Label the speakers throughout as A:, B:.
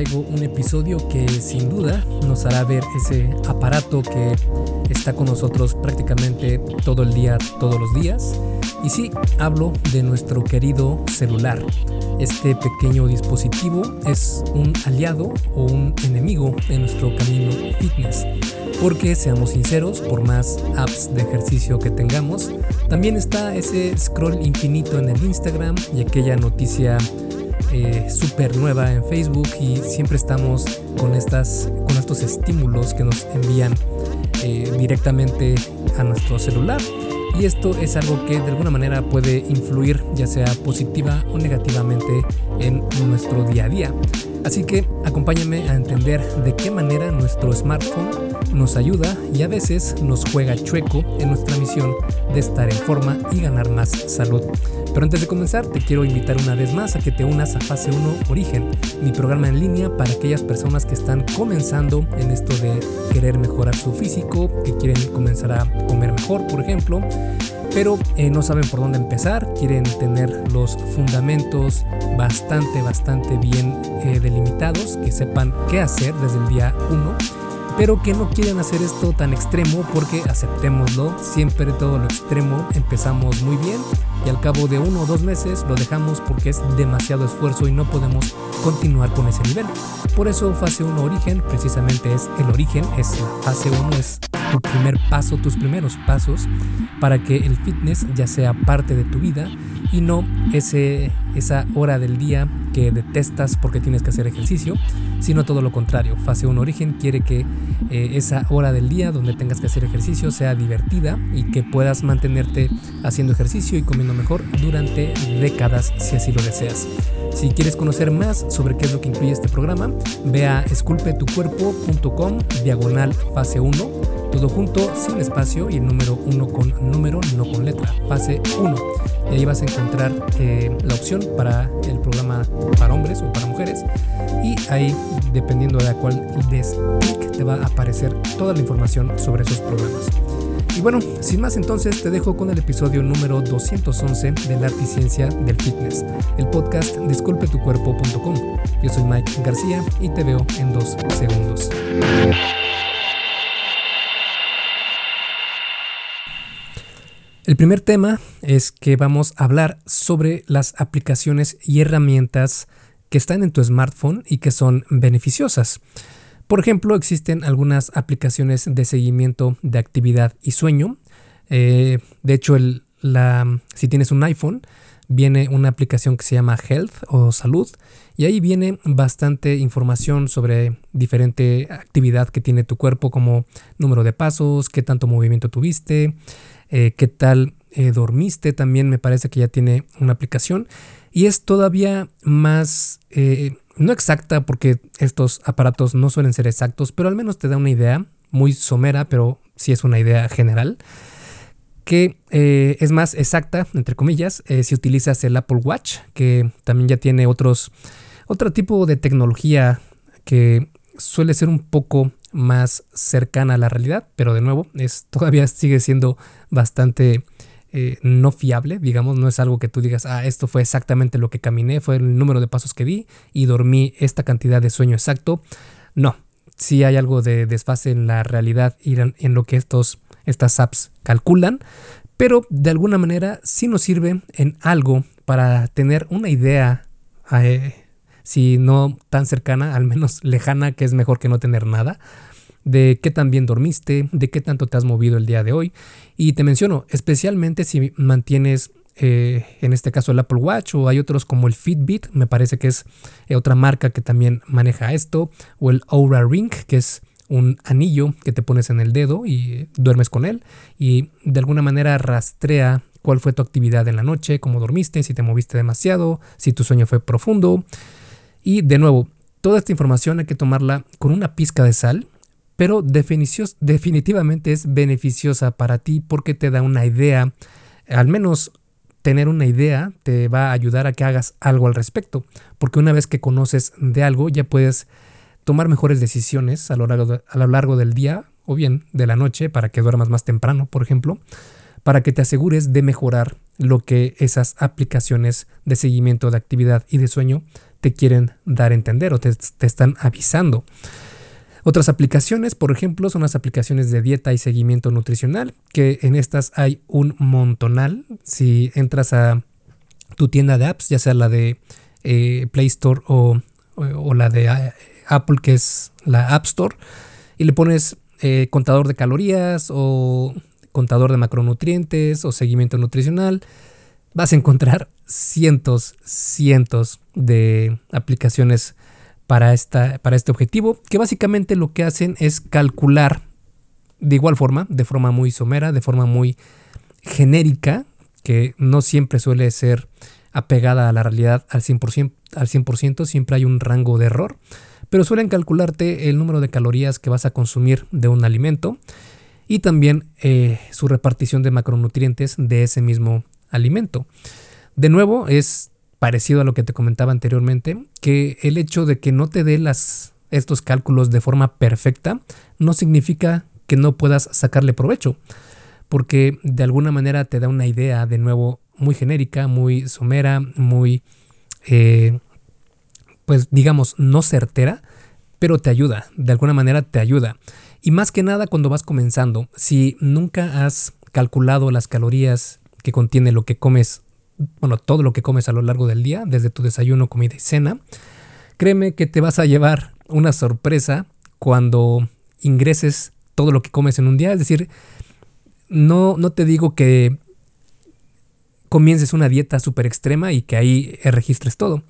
A: traigo un episodio que sin duda nos hará ver ese aparato que está con nosotros prácticamente todo el día, todos los días. Y sí, hablo de nuestro querido celular. Este pequeño dispositivo es un aliado o un enemigo en nuestro camino fitness. Porque seamos sinceros, por más apps de ejercicio que tengamos, también está ese scroll infinito en el Instagram y aquella noticia eh, súper nueva en Facebook y siempre estamos con, estas, con estos estímulos que nos envían eh, directamente a nuestro celular. Y esto es algo que de alguna manera puede influir ya sea positiva o negativamente en nuestro día a día. Así que acompáñame a entender de qué manera nuestro smartphone nos ayuda y a veces nos juega chueco en nuestra misión de estar en forma y ganar más salud. Pero antes de comenzar, te quiero invitar una vez más a que te unas a Fase 1 Origen, mi programa en línea para aquellas personas que están comenzando en esto de querer mejorar su físico, que quieren comenzar a comer mejor, por ejemplo, pero eh, no saben por dónde empezar, quieren tener los fundamentos bastante, bastante bien eh, delimitados, que sepan qué hacer desde el día 1 pero que no quieren hacer esto tan extremo porque aceptémoslo, siempre todo lo extremo empezamos muy bien y al cabo de uno o dos meses lo dejamos porque es demasiado esfuerzo y no podemos continuar con ese nivel. Por eso fase 1 origen precisamente es el origen, es la fase 1 es tu primer paso, tus primeros pasos para que el fitness ya sea parte de tu vida y no ese, esa hora del día que detestas porque tienes que hacer ejercicio, sino todo lo contrario. Fase 1 Origen quiere que eh, esa hora del día donde tengas que hacer ejercicio sea divertida y que puedas mantenerte haciendo ejercicio y comiendo mejor durante décadas si así lo deseas. Si quieres conocer más sobre qué es lo que incluye este programa, ve a esculpetucuerpo.com diagonal fase 1 todo junto, sin espacio y el número 1 con número, no con letra, fase 1. Y ahí vas a encontrar eh, la opción para el programa para hombres o para mujeres. Y ahí, dependiendo de a cuál des clic, te va a aparecer toda la información sobre esos programas. Y bueno, sin más entonces te dejo con el episodio número 211 de la arte y ciencia del fitness, el podcast disculpetucuerpo.com. Yo soy Mike García y te veo en dos segundos. El primer tema es que vamos a hablar sobre las aplicaciones y herramientas que están en tu smartphone y que son beneficiosas. Por ejemplo, existen algunas aplicaciones de seguimiento de actividad y sueño. Eh, de hecho, si tienes un iPhone, viene una aplicación que se llama Health o Salud y ahí viene bastante información sobre diferente actividad que tiene tu cuerpo como número de pasos, qué tanto movimiento tuviste, eh, qué tal eh, dormiste, también me parece que ya tiene una aplicación. Y es todavía más, eh, no exacta porque estos aparatos no suelen ser exactos, pero al menos te da una idea muy somera, pero sí es una idea general que es más exacta, entre comillas, si utilizas el Apple Watch, que también ya tiene otros, otro tipo de tecnología que suele ser un poco más cercana a la realidad, pero de nuevo, es, todavía sigue siendo bastante eh, no fiable, digamos, no es algo que tú digas, ah, esto fue exactamente lo que caminé, fue el número de pasos que di y dormí esta cantidad de sueño exacto. No, sí hay algo de desfase en la realidad y en, lo que estos, estas apps calculan, pero de alguna manera sí nos sirve en algo para tener una idea eh, si no tan cercana, al menos lejana, que es mejor que no tener nada, de qué tan bien dormiste, de qué tanto te has movido el día de hoy. Y te menciono, especialmente si mantienes, eh, en este caso, el Apple Watch o hay otros como el Fitbit, me parece que es eh, otra marca que también maneja esto, o el Aura Ring, que es un anillo que te pones en el dedo y duermes con él y de alguna manera rastrea cuál fue tu actividad en la noche, cómo dormiste, si te moviste demasiado, si tu sueño fue profundo. Y de nuevo, toda esta información hay que tomarla con una pizca de sal, pero definitivamente es beneficiosa para ti porque te da una idea, al menos tener una idea te va a ayudar a que hagas algo al respecto, porque una vez que conoces de algo ya puedes tomar mejores decisiones a lo largo, a lo largo del día o bien de la noche para que duermas más temprano, por ejemplo, para que te asegures de mejorar lo que esas aplicaciones de seguimiento de actividad y de sueño te quieren dar a entender o te, te están avisando. Otras aplicaciones, por ejemplo, son las aplicaciones de dieta y seguimiento nutricional, que en estas hay un montonal. Si entras a tu tienda de apps, ya sea la de eh, Play Store o, la de eh, Apple, que es la App Store, y le pones eh, contador de calorías o contador de macronutrientes o seguimiento nutricional, vas a encontrar cientos, cientos de aplicaciones para, esta, para este objetivo, que básicamente lo que hacen es calcular de igual forma, de forma muy somera, de forma muy genérica, que no siempre suele ser apegada a la realidad al 100%, al 100%, siempre hay un rango de error, pero suelen calcularte el número de calorías que vas a consumir de un alimento y también eh, su repartición de macronutrientes de ese mismo alimento. De nuevo, es parecido a lo que te comentaba anteriormente, que el hecho de que no te dé las, estos cálculos de forma perfecta no significa que no puedas sacarle provecho, porque de alguna manera te da una idea de nuevo muy genérica, muy somera, muy, eh, pues digamos, no certera, pero te ayuda, de alguna manera te ayuda. Y más que nada cuando vas comenzando, si nunca has calculado las calorías que contiene lo que comes bueno, todo lo que comes a lo largo del día, desde tu desayuno, comida y cena, créeme que te vas a llevar una sorpresa cuando ingreses todo lo que comes en un día. Es decir, no, no te digo que comiences una dieta súper extrema y que ahí registres todo.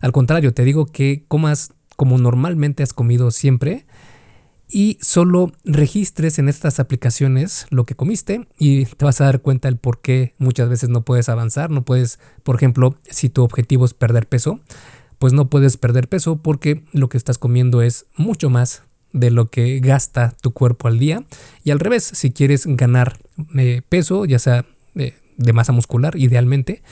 A: Al contrario, te digo que comas como normalmente has comido siempre y solo registres en estas aplicaciones lo que comiste y te vas a dar cuenta el por qué muchas veces no puedes avanzar, no puedes, por ejemplo, si tu objetivo es perder peso, pues no puedes perder peso porque lo que estás comiendo es mucho más de lo que gasta tu cuerpo al día y al revés, si quieres ganar eh, peso, ya sea eh, de masa muscular idealmente,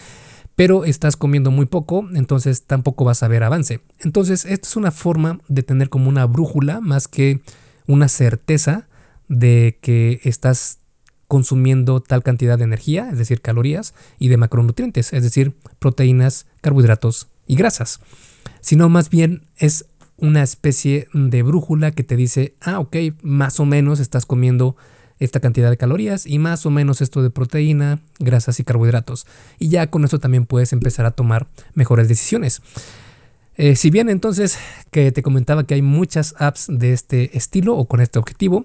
A: pero estás comiendo muy poco, entonces tampoco vas a ver avance. Entonces, esta es una forma de tener como una brújula más que una certeza de que estás consumiendo tal cantidad de energía, es decir, calorías, y de macronutrientes, es decir, proteínas, carbohidratos y grasas, sino más bien es una especie de brújula que te dice, ah, ok, más o menos estás comiendo esta cantidad de calorías y más o menos esto de proteína, grasas y carbohidratos. Y ya con eso también puedes empezar a tomar mejores decisiones. Eh, si bien entonces que te comentaba que hay muchas apps de este estilo o con este objetivo,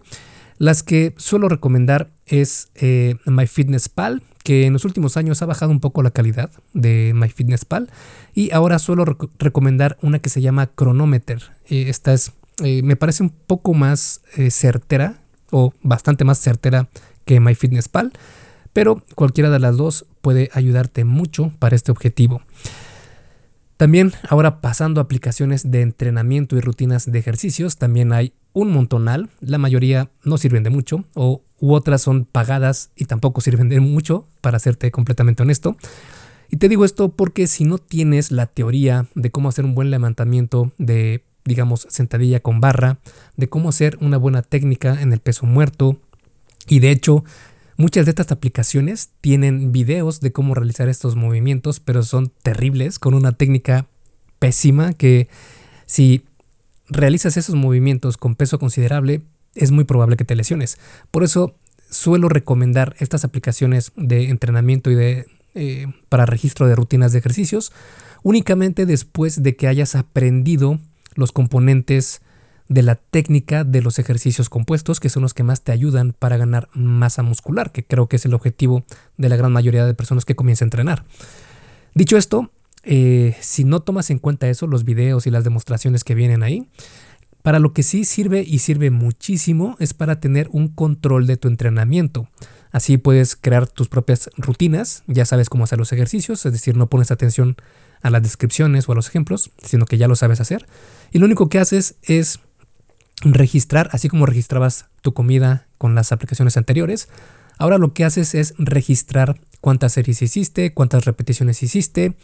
A: las que suelo recomendar es eh, MyFitnessPal, que en los últimos años ha bajado un poco la calidad de MyFitnessPal y ahora suelo recomendar una que se llama Chronometer. Eh, esta es, me parece un poco más certera o bastante más certera que MyFitnessPal, pero cualquiera de las dos puede ayudarte mucho para este objetivo. También ahora pasando a aplicaciones de entrenamiento y rutinas de ejercicios, también hay un montonal, la mayoría no sirven de mucho o u otras son pagadas y tampoco sirven de mucho, para serte completamente honesto. Y te digo esto porque si no tienes la teoría de cómo hacer un buen levantamiento de, digamos, sentadilla con barra, de cómo hacer una buena técnica en el peso muerto, y de hecho Muchas de estas aplicaciones tienen videos de cómo realizar estos movimientos, pero son terribles, con una técnica pésima que si realizas esos movimientos con peso considerable, es muy probable que te lesiones. Por eso suelo recomendar estas aplicaciones de entrenamiento y de eh, para registro de rutinas de ejercicios únicamente después de que hayas aprendido los componentes de la técnica de los ejercicios compuestos, que son los que más te ayudan para ganar masa muscular, que creo que es el objetivo de la gran mayoría de personas que comienzan a entrenar. Dicho esto, eh, si no tomas en cuenta eso, los videos y las demostraciones que vienen ahí, para lo que sí sirve y sirve muchísimo es para tener un control de tu entrenamiento. Así puedes crear tus propias rutinas, ya sabes cómo hacer los ejercicios, es decir, no pones atención a las descripciones o a los ejemplos, sino que ya lo sabes hacer. Y lo único que haces es registrar, así como registrabas tu comida con las aplicaciones anteriores, ahora lo que haces es registrar cuántas series hiciste, cuántas repeticiones hiciste,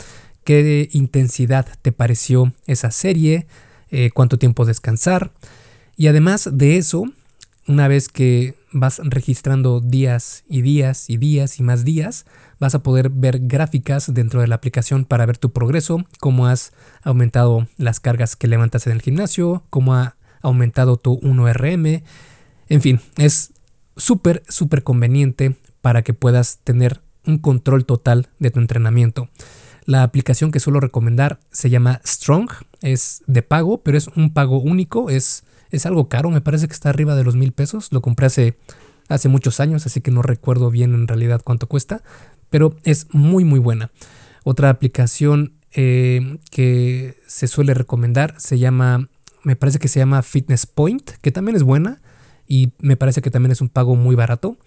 A: qué intensidad te pareció esa serie, eh, cuánto tiempo descansar. Y además de eso, una vez que vas registrando días y días y días y más días, vas a poder ver gráficas dentro de la aplicación para ver tu progreso, cómo has aumentado las cargas que levantas en el gimnasio, cómo ha aumentado tu 1RM. En fin, es súper, súper conveniente para que puedas tener un control total de tu entrenamiento. La aplicación que suelo recomendar se llama Strong, es de pago, pero es un pago único, es es algo caro, me parece que está arriba de los mil pesos. Lo compré hace, hace muchos años, así que no recuerdo bien en realidad cuánto cuesta, pero es muy muy buena. Otra aplicación eh, que se suele recomendar se llama, me parece que se llama Fitness Point, que también es buena y me parece que también es un pago muy barato.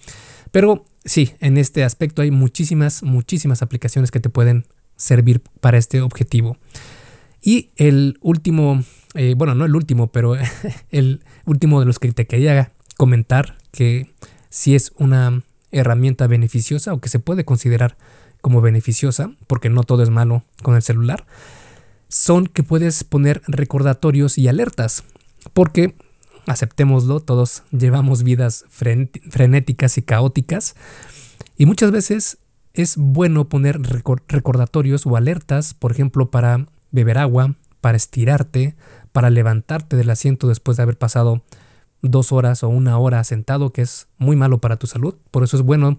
A: Pero sí, en este aspecto hay muchísimas, muchísimas aplicaciones que te pueden servir para este objetivo. Y el último eh, bueno, no el último, pero el último de los que te quería comentar que si es una herramienta beneficiosa o que se puede considerar como beneficiosa, porque no todo es malo con el celular, son que puedes poner recordatorios y alertas, porque aceptémoslo, todos llevamos vidas frenéticas y caóticas, y muchas veces es bueno poner recordatorios o alertas, por ejemplo, para beber agua, para estirarte, para levantarte del asiento después de haber pasado dos horas o una hora sentado, que es muy malo para tu salud. Por eso es bueno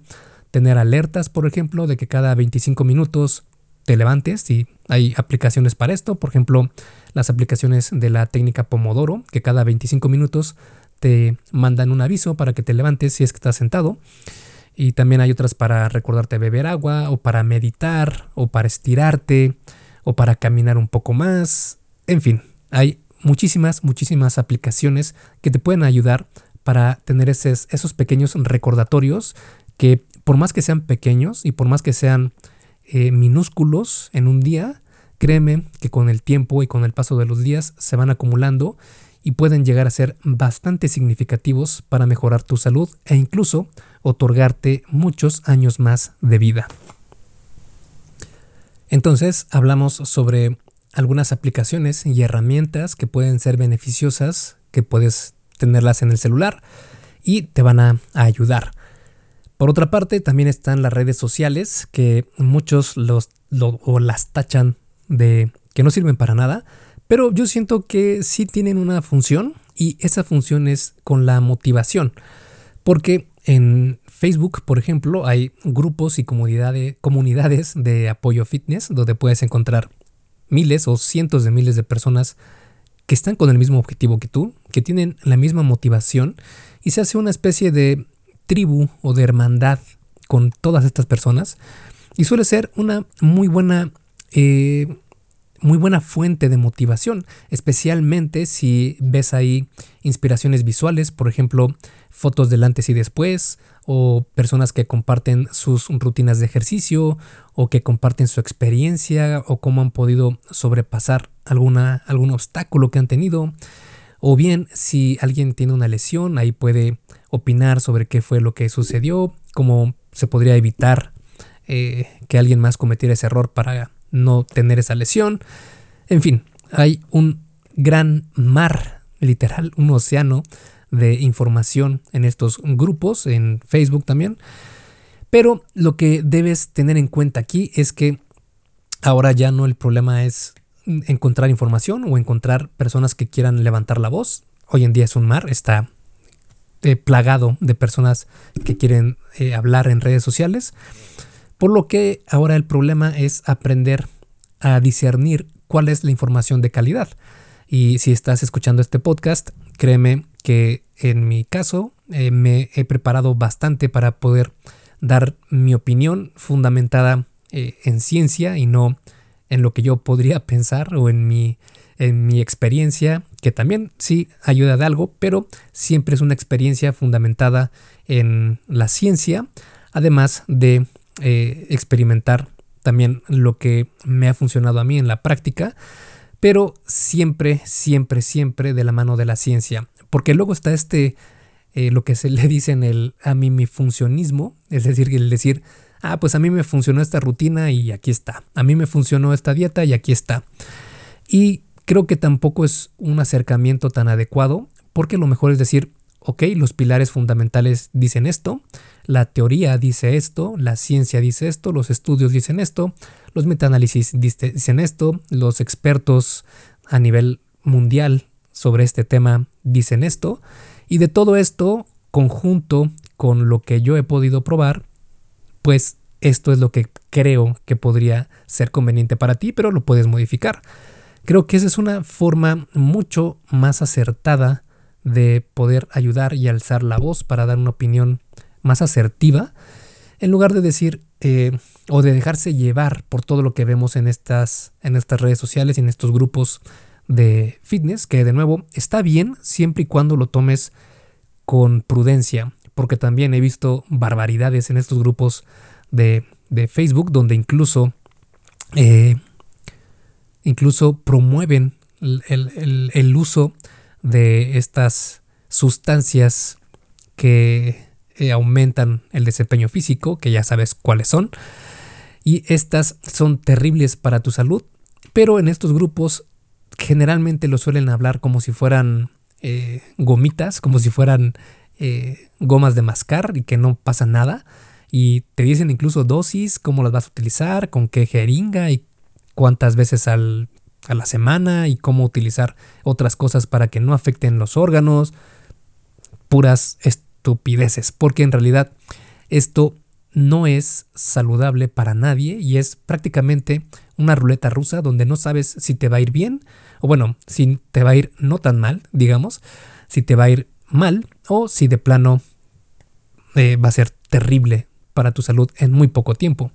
A: tener alertas, por ejemplo, de que cada 25 minutos te levantes y hay aplicaciones para esto, por ejemplo, las aplicaciones de la técnica Pomodoro, que cada 25 minutos te mandan un aviso para que te levantes si es que estás sentado. Y también hay otras para recordarte beber agua o para meditar o para estirarte o para caminar un poco más. En fin, hay muchísimas, muchísimas aplicaciones que te pueden ayudar para tener esos, esos pequeños recordatorios que por más que sean pequeños y por más que sean eh, minúsculos en un día, créeme que con el tiempo y con el paso de los días se van acumulando y pueden llegar a ser bastante significativos para mejorar tu salud e incluso otorgarte muchos años más de vida. Entonces hablamos sobre algunas aplicaciones y herramientas que pueden ser beneficiosas, que puedes tenerlas en el celular y te van a, ayudar. Por otra parte, también están las redes sociales que muchos los, o las tachan de que no sirven para nada, pero yo siento que sí tienen una función y esa función es con la motivación. Porque en Facebook, por ejemplo, hay grupos y comunidades, comunidades de apoyo fitness donde puedes encontrar miles o cientos de miles de personas que están con el mismo objetivo que tú, que tienen la misma motivación y se hace una especie de tribu o de hermandad con todas estas personas y suele ser una muy buena eh, muy buena fuente de motivación, especialmente si ves ahí inspiraciones visuales, por ejemplo, fotos del antes y después, o personas que comparten sus rutinas de ejercicio, o que comparten su experiencia, o cómo han podido sobrepasar alguna, algún obstáculo que han tenido, o bien si alguien tiene una lesión, ahí puede opinar sobre qué fue lo que sucedió, cómo se podría evitar eh, que alguien más cometiera ese error para no tener esa lesión. En fin, hay un gran mar, literal, un océano de información en estos grupos, en Facebook también. Pero lo que debes tener en cuenta aquí es que ahora ya no el problema es encontrar información o encontrar personas que quieran levantar la voz. Hoy en día es un mar, está eh, plagado de personas que quieren eh, hablar en redes sociales. Por lo que ahora el problema es aprender a discernir cuál es la información de calidad. Y si estás escuchando este podcast, créeme que en mi caso eh, me he preparado bastante para poder dar mi opinión fundamentada en ciencia y no en lo que yo podría pensar o en mi, en mi experiencia, que también sí ayuda de algo, pero siempre es una experiencia fundamentada en la ciencia, además de eh, experimentar también lo que me ha funcionado a mí en la práctica, pero siempre, siempre, siempre de la mano de la ciencia. Porque luego está este, eh, lo que se le dice en el a mí mi funcionismo, es decir, el decir, ah, pues a mí me funcionó esta rutina y aquí está, a mí me funcionó esta dieta y aquí está. Y creo que tampoco es un acercamiento tan adecuado, porque lo mejor es decir, ok, los pilares fundamentales dicen esto, la teoría dice esto, la ciencia dice esto, los estudios dicen esto, los metaanálisis dicen esto, los expertos a nivel mundial sobre este tema dicen esto, y de todo esto, conjunto con lo que yo he podido probar, pues esto es lo que creo que podría ser conveniente para ti, pero lo puedes modificar. Creo que esa es una forma mucho más acertada de poder ayudar y alzar la voz para dar una opinión más asertiva, en lugar de decir eh, o de dejarse llevar por todo lo que vemos en estas, en estas redes sociales y en estos grupos de fitness, que de nuevo está bien siempre y cuando lo tomes con prudencia, porque también he visto barbaridades en estos grupos de, Facebook donde incluso, eh, incluso promueven el, el uso de estas sustancias que eh, aumentan el desempeño físico, que ya sabes cuáles son. Y estas son terribles para tu salud, pero en estos grupos generalmente lo suelen hablar como si fueran eh, gomitas, como si fueran eh, gomas de mascar y que no pasa nada. Y te dicen incluso dosis, cómo las vas a utilizar, con qué jeringa y cuántas veces al a la semana y cómo utilizar otras cosas para que no afecten los órganos. Puras estupideces, porque en realidad esto no es saludable para nadie y es prácticamente una ruleta rusa donde no sabes si te va a ir bien o bueno, si te va a ir no tan mal, digamos, si te va a ir mal o si de plano eh, va a ser terrible para tu salud en muy poco tiempo.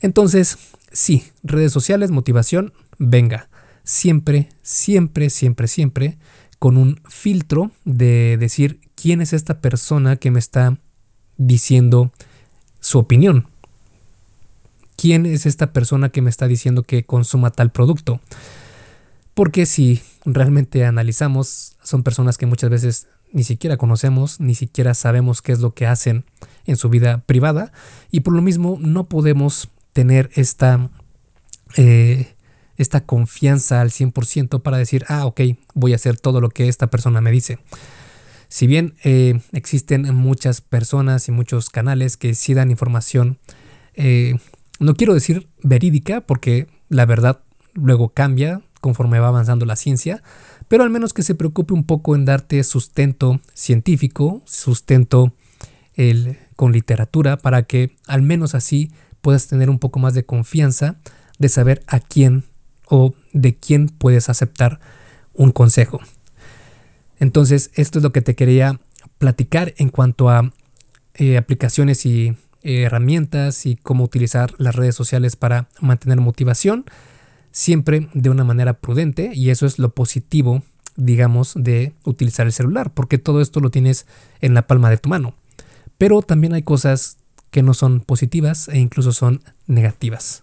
A: Entonces, sí, redes sociales, motivación, venga siempre, siempre, siempre, siempre con un filtro de decir quién es esta persona que me está diciendo su opinión. ¿Quién es esta persona que me está diciendo que consuma tal producto? Porque si realmente analizamos, son personas que muchas veces ni siquiera conocemos, ni siquiera sabemos qué es lo que hacen en su vida privada y por lo mismo no podemos tener esta eh, esta confianza al 100% para decir, ah, ok, voy a hacer todo lo que esta persona me dice. Si bien eh, existen muchas personas y muchos canales que sí dan información, eh, no quiero decir verídica porque la verdad luego cambia conforme va avanzando la ciencia, pero al menos que se preocupe un poco en darte sustento científico, sustento con literatura, para que al menos así puedas tener un poco más de confianza de saber a quién o de quién puedes aceptar un consejo. Entonces, esto es lo que te quería platicar en cuanto a eh, aplicaciones y eh, herramientas y cómo utilizar las redes sociales para mantener motivación, siempre de una manera prudente y eso es lo positivo, digamos, de utilizar el celular, porque todo esto lo tienes en la palma de tu mano. Pero también hay cosas que no son positivas e incluso son negativas.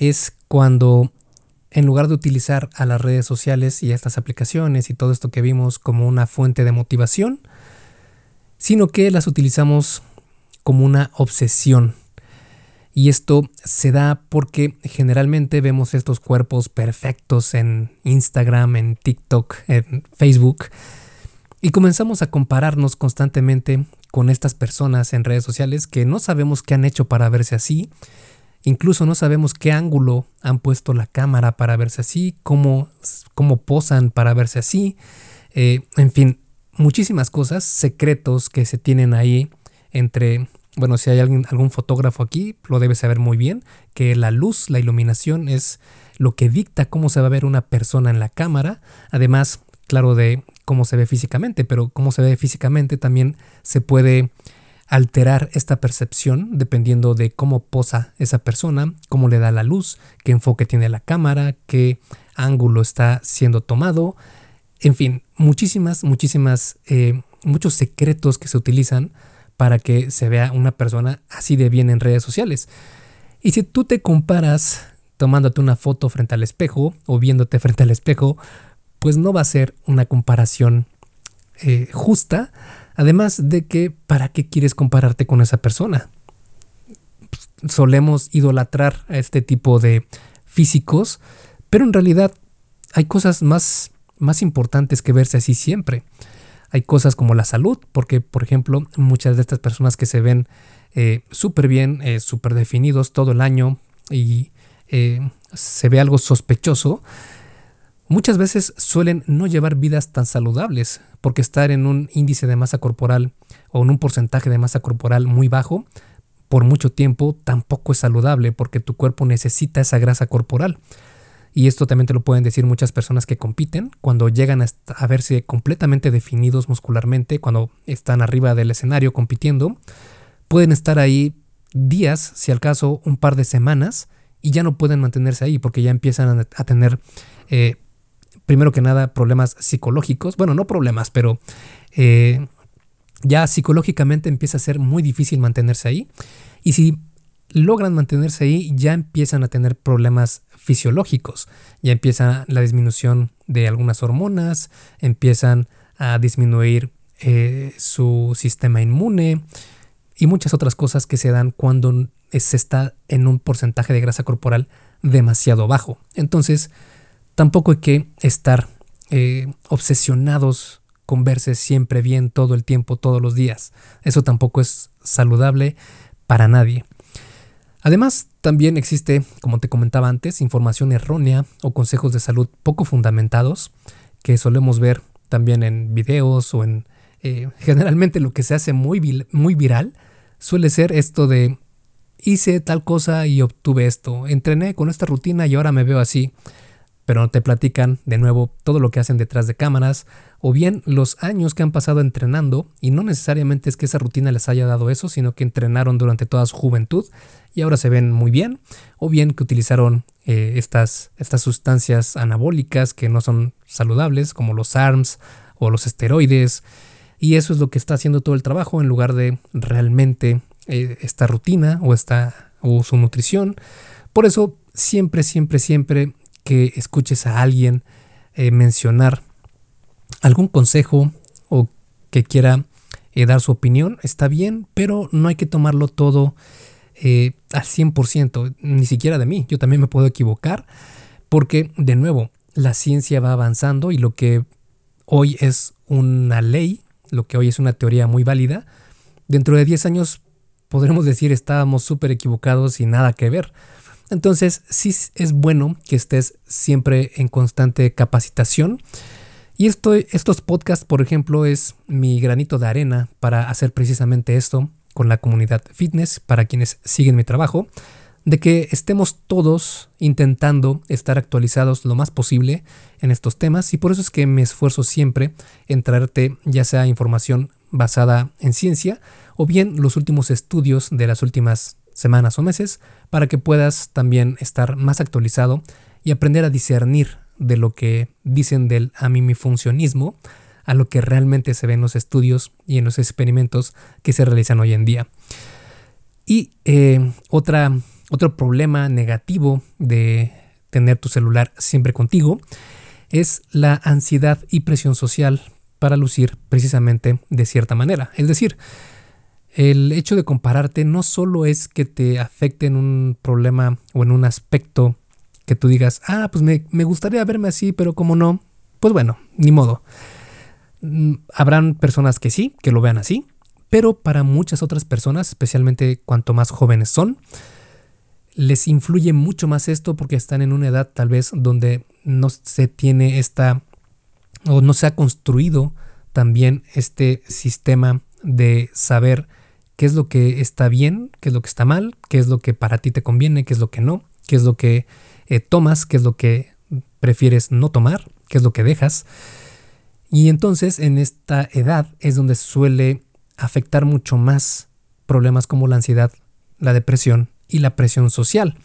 A: es cuando en lugar de utilizar a las redes sociales y a estas aplicaciones y todo esto que vimos como una fuente de motivación, sino que las utilizamos como una obsesión. Y esto se da porque generalmente vemos estos cuerpos perfectos en Instagram, en TikTok, en Facebook, y comenzamos a compararnos constantemente con estas personas en redes sociales que no sabemos qué han hecho para verse así Incluso no sabemos qué ángulo han puesto la cámara para verse así, cómo, cómo posan para verse así. Eh, en fin, muchísimas cosas, secretos que se tienen ahí entre, bueno, si hay algún fotógrafo aquí, lo debe saber muy bien, que la luz, la iluminación es lo que dicta cómo se va a ver una persona en la cámara, además, claro, de cómo se ve físicamente, pero cómo se ve físicamente también se puede alterar esta percepción dependiendo de cómo posa esa persona, cómo le da la luz, qué enfoque tiene la cámara, qué ángulo está siendo tomado, en fin, muchísimas, muchísimas, eh, muchos secretos que se utilizan para que se vea una persona así de bien en redes sociales. Y si tú te comparas tomándote una foto frente al espejo o viéndote frente al espejo, pues no va a ser una comparación eh, justa. Además de que, ¿para qué quieres compararte con esa persona? Solemos idolatrar a este tipo de físicos, pero en realidad hay cosas más más importantes que verse así siempre. Hay cosas como la salud, porque por ejemplo muchas de estas personas que se ven eh, súper bien, eh, súper definidos todo el año y se ve algo sospechoso, muchas veces suelen no llevar vidas tan saludables, porque estar en un índice de masa corporal o en un porcentaje de masa corporal muy bajo por mucho tiempo tampoco es saludable, porque tu cuerpo necesita esa grasa corporal. Y esto también te lo pueden decir muchas personas que compiten, cuando llegan a, verse completamente definidos muscularmente, cuando están arriba del escenario compitiendo, pueden estar ahí días, si al caso un par de semanas, y ya no pueden mantenerse ahí porque ya empiezan a, tener, eh, primero que nada, problemas psicológicos, bueno, no problemas, pero eh, ya psicológicamente empieza a ser muy difícil mantenerse ahí. Y si logran mantenerse ahí, ya empiezan a tener problemas fisiológicos, ya empieza la disminución de algunas hormonas, empiezan a disminuir eh, su sistema inmune y muchas otras cosas que se dan cuando se está en un porcentaje de grasa corporal demasiado bajo. Entonces, tampoco hay que estar eh, obsesionados con verse siempre bien todo el tiempo, todos los días. Eso tampoco es saludable para nadie. Además, también existe, como te comentaba antes, información errónea o consejos de salud poco fundamentados que solemos ver también en videos o en... Eh, generalmente lo que se hace muy, muy viral suele ser esto de hice tal cosa y obtuve esto, entrené con esta rutina y ahora me veo así pero no te platican de nuevo todo lo que hacen detrás de cámaras o bien los años que han pasado entrenando y no necesariamente es que esa rutina les haya dado eso, sino que entrenaron durante toda su juventud y ahora se ven muy bien o bien que utilizaron eh, estas, estas sustancias anabólicas que no son saludables como los ARMS o los esteroides y eso es lo que está haciendo todo el trabajo en lugar de realmente eh, esta rutina o, esta, o su nutrición. Por eso siempre, siempre, siempre que escuches a alguien eh, mencionar algún consejo o que quiera eh, dar su opinión, está bien, pero no hay que tomarlo todo eh, al 100%, ni siquiera de mí. Yo también me puedo equivocar, porque de nuevo, la ciencia va avanzando y lo que hoy es una ley, lo que hoy es una teoría muy válida, dentro de 10 años podremos decir estábamos súper equivocados y nada que ver. Entonces, sí es bueno que estés siempre en constante capacitación. Y esto, estos podcasts, por ejemplo, es mi granito de arena para hacer precisamente esto con la comunidad fitness, para quienes siguen mi trabajo, de que estemos todos intentando estar actualizados lo más posible en estos temas y por eso es que me esfuerzo siempre en traerte ya sea información basada en ciencia o bien los últimos estudios de las últimas semanas o meses para que puedas también estar más actualizado y aprender a discernir de lo que dicen del amimifuncionismo a lo que realmente se ve en los estudios y en los experimentos que se realizan hoy en día. Y eh, otra, otro problema negativo de tener tu celular siempre contigo es la ansiedad y presión social para lucir precisamente de cierta manera. Es decir, el hecho de compararte no solo es que te afecte en un problema o en un aspecto que tú digas, ah, pues me, gustaría verme así, pero como no, pues bueno, ni modo. Mm, habrán personas que sí, que lo vean así, pero para muchas otras personas, especialmente cuanto más jóvenes son, les influye mucho más esto porque están en una edad tal vez donde no se tiene esta o no se ha construido también este sistema de saber qué es lo que está bien, qué es lo que está mal, qué es lo que para ti te conviene, qué es lo que no, qué es lo que eh, tomas, qué es lo que prefieres no tomar, qué es lo que dejas. Y entonces en esta edad es donde suele afectar mucho más problemas como la ansiedad, la depresión y la presión social.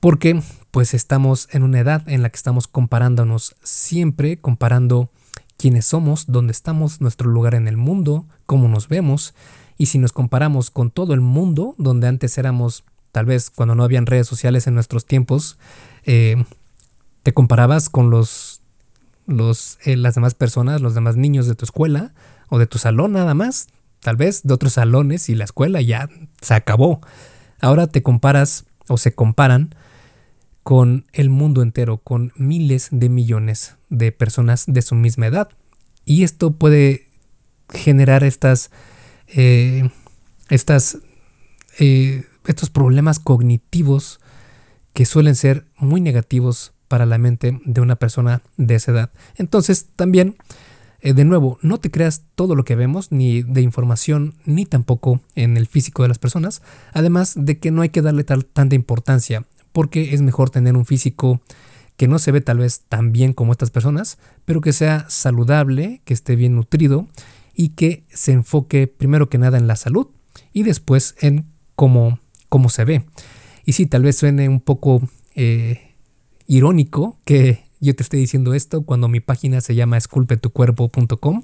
A: Porque pues estamos en una edad en la que estamos comparándonos siempre, comparando quiénes somos, dónde estamos, nuestro lugar en el mundo, cómo nos vemos. Y si nos comparamos con todo el mundo, donde antes éramos, tal vez cuando no habían redes sociales en nuestros tiempos, eh, te comparabas con los, los eh, las demás personas, los demás niños de tu escuela o de tu salón nada más, tal vez de otros salones y la escuela ya se acabó. Ahora te comparas o se comparan con el mundo entero, con miles de millones de personas de su misma edad. Y esto puede generar estas, eh, estas, eh, estos problemas cognitivos que suelen ser muy negativos para la mente de una persona de esa edad. Entonces también, eh, de nuevo, no te creas todo lo que vemos, ni de información, ni tampoco en el físico de las personas, además de que no hay que darle tal, tanta importancia porque es mejor tener un físico que no se ve tal vez tan bien como estas personas, pero que sea saludable, que esté bien nutrido y que se enfoque primero que nada en la salud y después en cómo, cómo se ve. Y sí, tal vez suene un poco eh, irónico que yo te esté diciendo esto cuando mi página se llama esculpetucuerpo.com,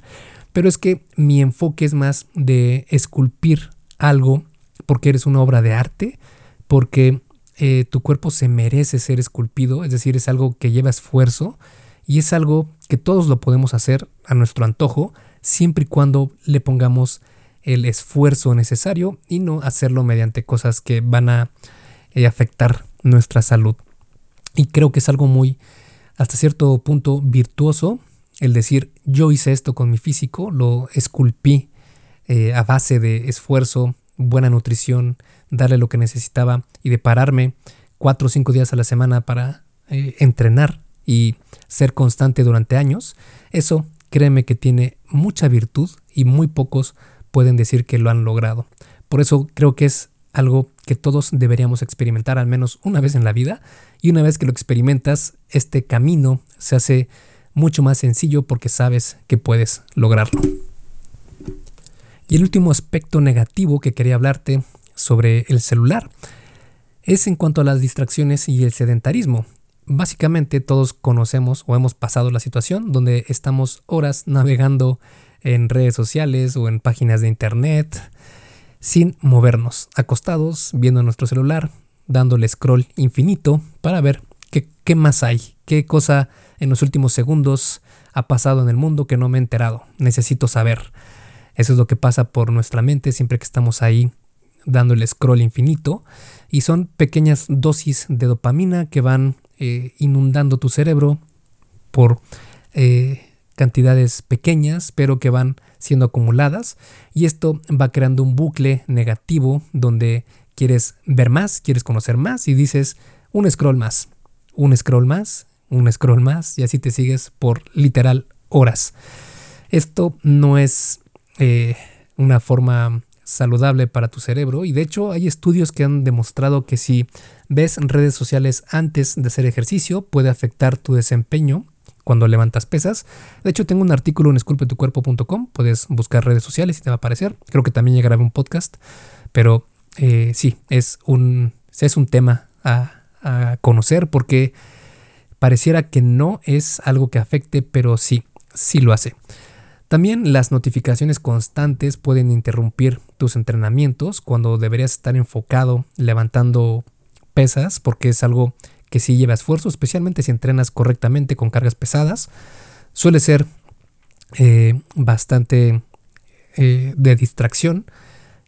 A: pero es que mi enfoque es más de esculpir algo porque eres una obra de arte, porque eh, tu cuerpo se merece ser esculpido, es decir, es algo que lleva esfuerzo y es algo que todos lo podemos hacer a nuestro antojo, siempre y cuando le pongamos el esfuerzo necesario y no hacerlo mediante cosas que van a eh, afectar nuestra salud. Y creo que es algo muy, hasta cierto punto, virtuoso el decir yo hice esto con mi físico, lo esculpí eh, a base de esfuerzo, buena nutrición, darle lo que necesitaba y de pararme cuatro o cinco días a la semana para eh, entrenar y ser constante durante años, eso créeme que tiene mucha virtud y muy pocos pueden decir que lo han logrado. Por eso creo que es algo que todos deberíamos experimentar al menos una vez en la vida y una vez que lo experimentas, este camino se hace mucho más sencillo porque sabes que puedes lograrlo. Y el último aspecto negativo que quería hablarte sobre el celular es en cuanto a las distracciones y el sedentarismo. Básicamente todos conocemos o hemos pasado la situación donde estamos horas navegando en redes sociales o en páginas de internet sin movernos, acostados, viendo nuestro celular, dándole scroll infinito para ver qué, qué más hay, qué cosa en los últimos segundos ha pasado en el mundo que no me he enterado. Necesito saber. Eso es lo que pasa por nuestra mente siempre que estamos ahí dando el scroll infinito. Y son pequeñas dosis de dopamina que van eh, inundando tu cerebro por eh, cantidades pequeñas, pero que van siendo acumuladas. Y esto va creando un bucle negativo donde quieres ver más, quieres conocer más y dices un scroll más, un scroll más, un scroll más y así te sigues por literal horas. Esto no es eh, una forma saludable para tu cerebro y de hecho hay estudios que han demostrado que si ves redes sociales antes de hacer ejercicio puede afectar tu desempeño cuando levantas pesas. De hecho tengo un artículo en esculpetucuerpo.com, puedes buscar redes sociales y te va a aparecer. Creo que también ya grabé un podcast, pero eh, sí, es un, es un tema a, a conocer porque pareciera que no es algo que afecte, pero sí, sí lo hace. También las notificaciones constantes pueden interrumpir tus entrenamientos cuando deberías estar enfocado levantando pesas porque es algo que sí lleva esfuerzo, especialmente si entrenas correctamente con cargas pesadas. Suele ser eh, bastante eh, de distracción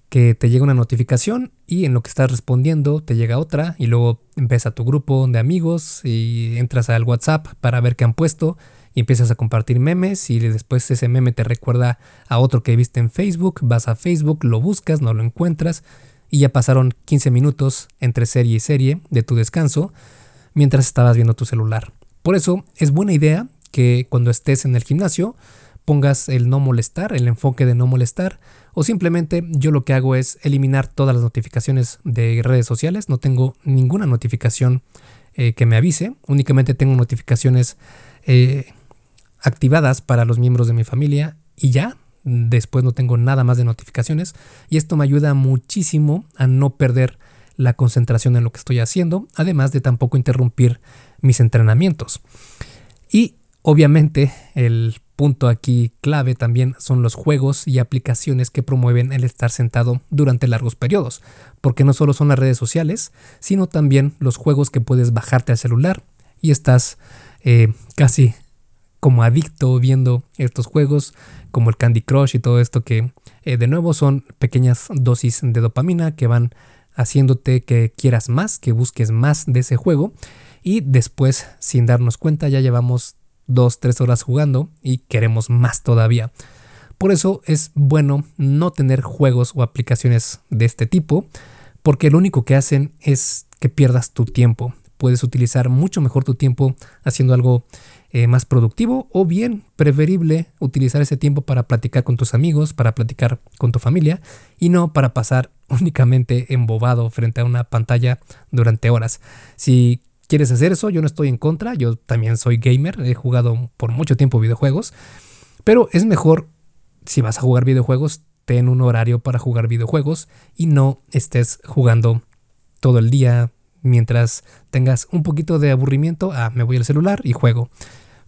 A: que te llega una notificación y en lo que estás respondiendo te llega otra y luego ves a tu grupo de amigos y entras al WhatsApp para ver qué han puesto y empiezas a compartir memes y después ese meme te recuerda a otro que viste en Facebook, vas a Facebook, lo buscas, no lo encuentras y ya pasaron 15 minutos entre serie y serie de tu descanso mientras estabas viendo tu celular. Por eso es buena idea que cuando estés en el gimnasio pongas el no molestar, el enfoque de no molestar, o simplemente yo lo que hago es eliminar todas las notificaciones de redes sociales, no tengo ninguna notificación eh, que me avise, únicamente tengo notificaciones eh, activadas para los miembros de mi familia y ya, después no tengo nada más de notificaciones y esto me ayuda muchísimo a no perder la concentración en lo que estoy haciendo, además de tampoco interrumpir mis entrenamientos. Y obviamente el punto aquí clave también son los juegos y aplicaciones que promueven el estar sentado durante largos periodos, porque no solo son las redes sociales, sino también los juegos que puedes bajarte al celular y estás eh, casi como adicto viendo estos juegos como el Candy Crush y todo esto que eh, de nuevo son pequeñas dosis de dopamina que van haciéndote que quieras más, que busques más de ese juego y después sin darnos cuenta ya llevamos dos, tres horas jugando y queremos más todavía. Por eso es bueno no tener juegos o aplicaciones de este tipo porque lo único que hacen es que pierdas tu tiempo. Puedes utilizar mucho mejor tu tiempo haciendo algo eh, más productivo o bien preferible utilizar ese tiempo para platicar con tus amigos, para platicar con tu familia y no para pasar únicamente embobado frente a una pantalla durante horas. Si quieres hacer eso, yo no estoy en contra, yo también soy gamer, he jugado por mucho tiempo videojuegos, pero es mejor si vas a jugar videojuegos, ten un horario para jugar videojuegos y no estés jugando todo el día, mientras tengas un poquito de aburrimiento, ah, me voy al celular y juego.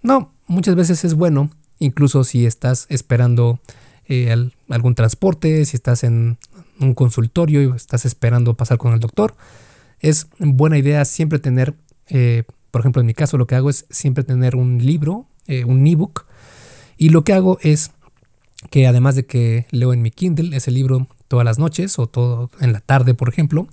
A: No, muchas veces es bueno, incluso si estás esperando eh, algún transporte, si estás en un consultorio y estás esperando pasar con el doctor, es buena idea siempre tener, eh, por ejemplo en mi caso lo que hago es siempre tener un libro, eh, un ebook, y lo que hago es que además de que leo en mi Kindle ese libro todas las noches o todo en la tarde, por ejemplo,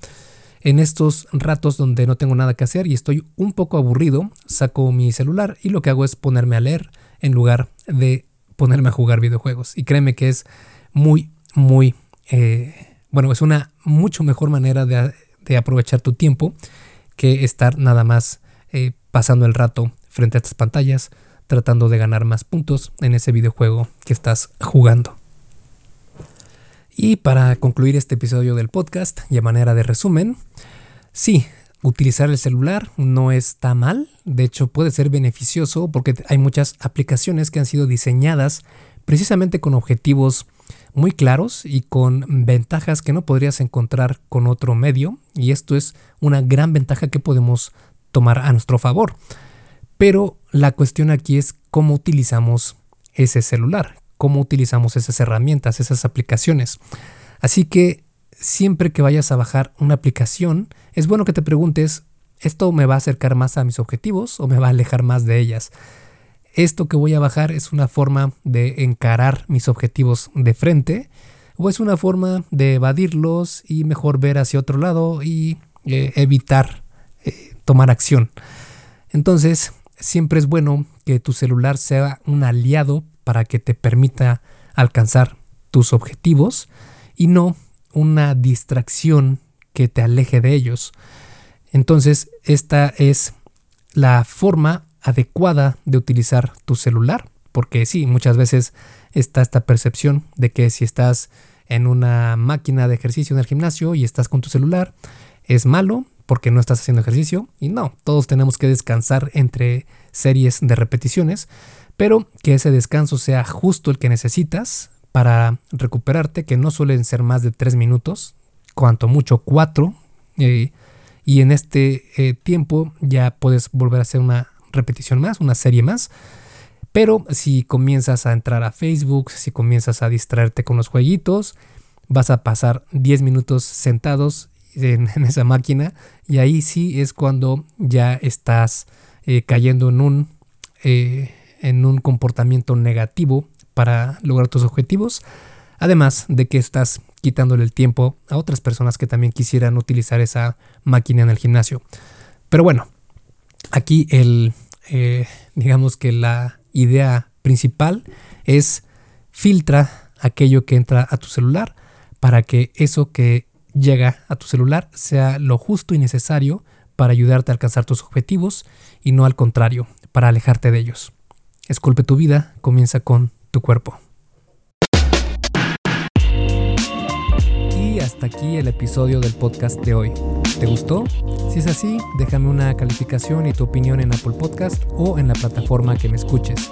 A: en estos ratos donde no tengo nada que hacer y estoy un poco aburrido, saco mi celular y lo que hago es ponerme a leer en lugar de ponerme a jugar videojuegos. Y créeme que es muy, muy, eh, bueno, es una mucho mejor manera de, aprovechar tu tiempo que estar nada más eh, pasando el rato frente a estas pantallas, tratando de ganar más puntos en ese videojuego que estás jugando. Y para concluir este episodio del podcast y a manera de resumen, sí, utilizar el celular no está mal, de hecho puede ser beneficioso porque hay muchas aplicaciones que han sido diseñadas precisamente con objetivos muy claros y con ventajas que no podrías encontrar con otro medio y esto es una gran ventaja que podemos tomar a nuestro favor. Pero la cuestión aquí es cómo utilizamos ese celular, cómo utilizamos esas herramientas, esas aplicaciones. Así que siempre que vayas a bajar una aplicación, es bueno que te preguntes, ¿esto me va a acercar más a mis objetivos o me va a alejar más de ellas? ¿Esto que voy a bajar es una forma de encarar mis objetivos de frente o es una forma de evadirlos y mejor ver hacia otro lado y eh, evitar eh, tomar acción? Entonces, siempre es bueno que tu celular sea un aliado para que te permita alcanzar tus objetivos y no una distracción que te aleje de ellos. Entonces, esta es la forma adecuada de utilizar tu celular, porque sí, muchas veces está esta percepción de que si estás en una máquina de ejercicio en el gimnasio y estás con tu celular, es malo porque no estás haciendo ejercicio. Y no, todos tenemos que descansar entre series de repeticiones pero que ese descanso sea justo el que necesitas para recuperarte, que no suelen ser más de tres minutos, cuanto mucho cuatro, eh, y en este eh, tiempo ya puedes volver a hacer una repetición más, una serie más. Pero si comienzas a entrar a Facebook, si comienzas a distraerte con los jueguitos, vas a pasar 10 minutos sentados en, esa máquina y ahí sí es cuando ya estás eh, cayendo en un en un comportamiento negativo para lograr tus objetivos, además de que estás quitándole el tiempo a otras personas que también quisieran utilizar esa máquina en el gimnasio. Pero bueno, aquí el, eh, digamos que la idea principal es filtra aquello que entra a tu celular para que eso que llega a tu celular sea lo justo y necesario para ayudarte a alcanzar tus objetivos y no al contrario, para alejarte de ellos. Esculpe tu vida comienza con tu cuerpo. Y hasta aquí el episodio del podcast de hoy. ¿Te gustó? Si es así, déjame una calificación y tu opinión en Apple Podcast o en la plataforma que me escuches.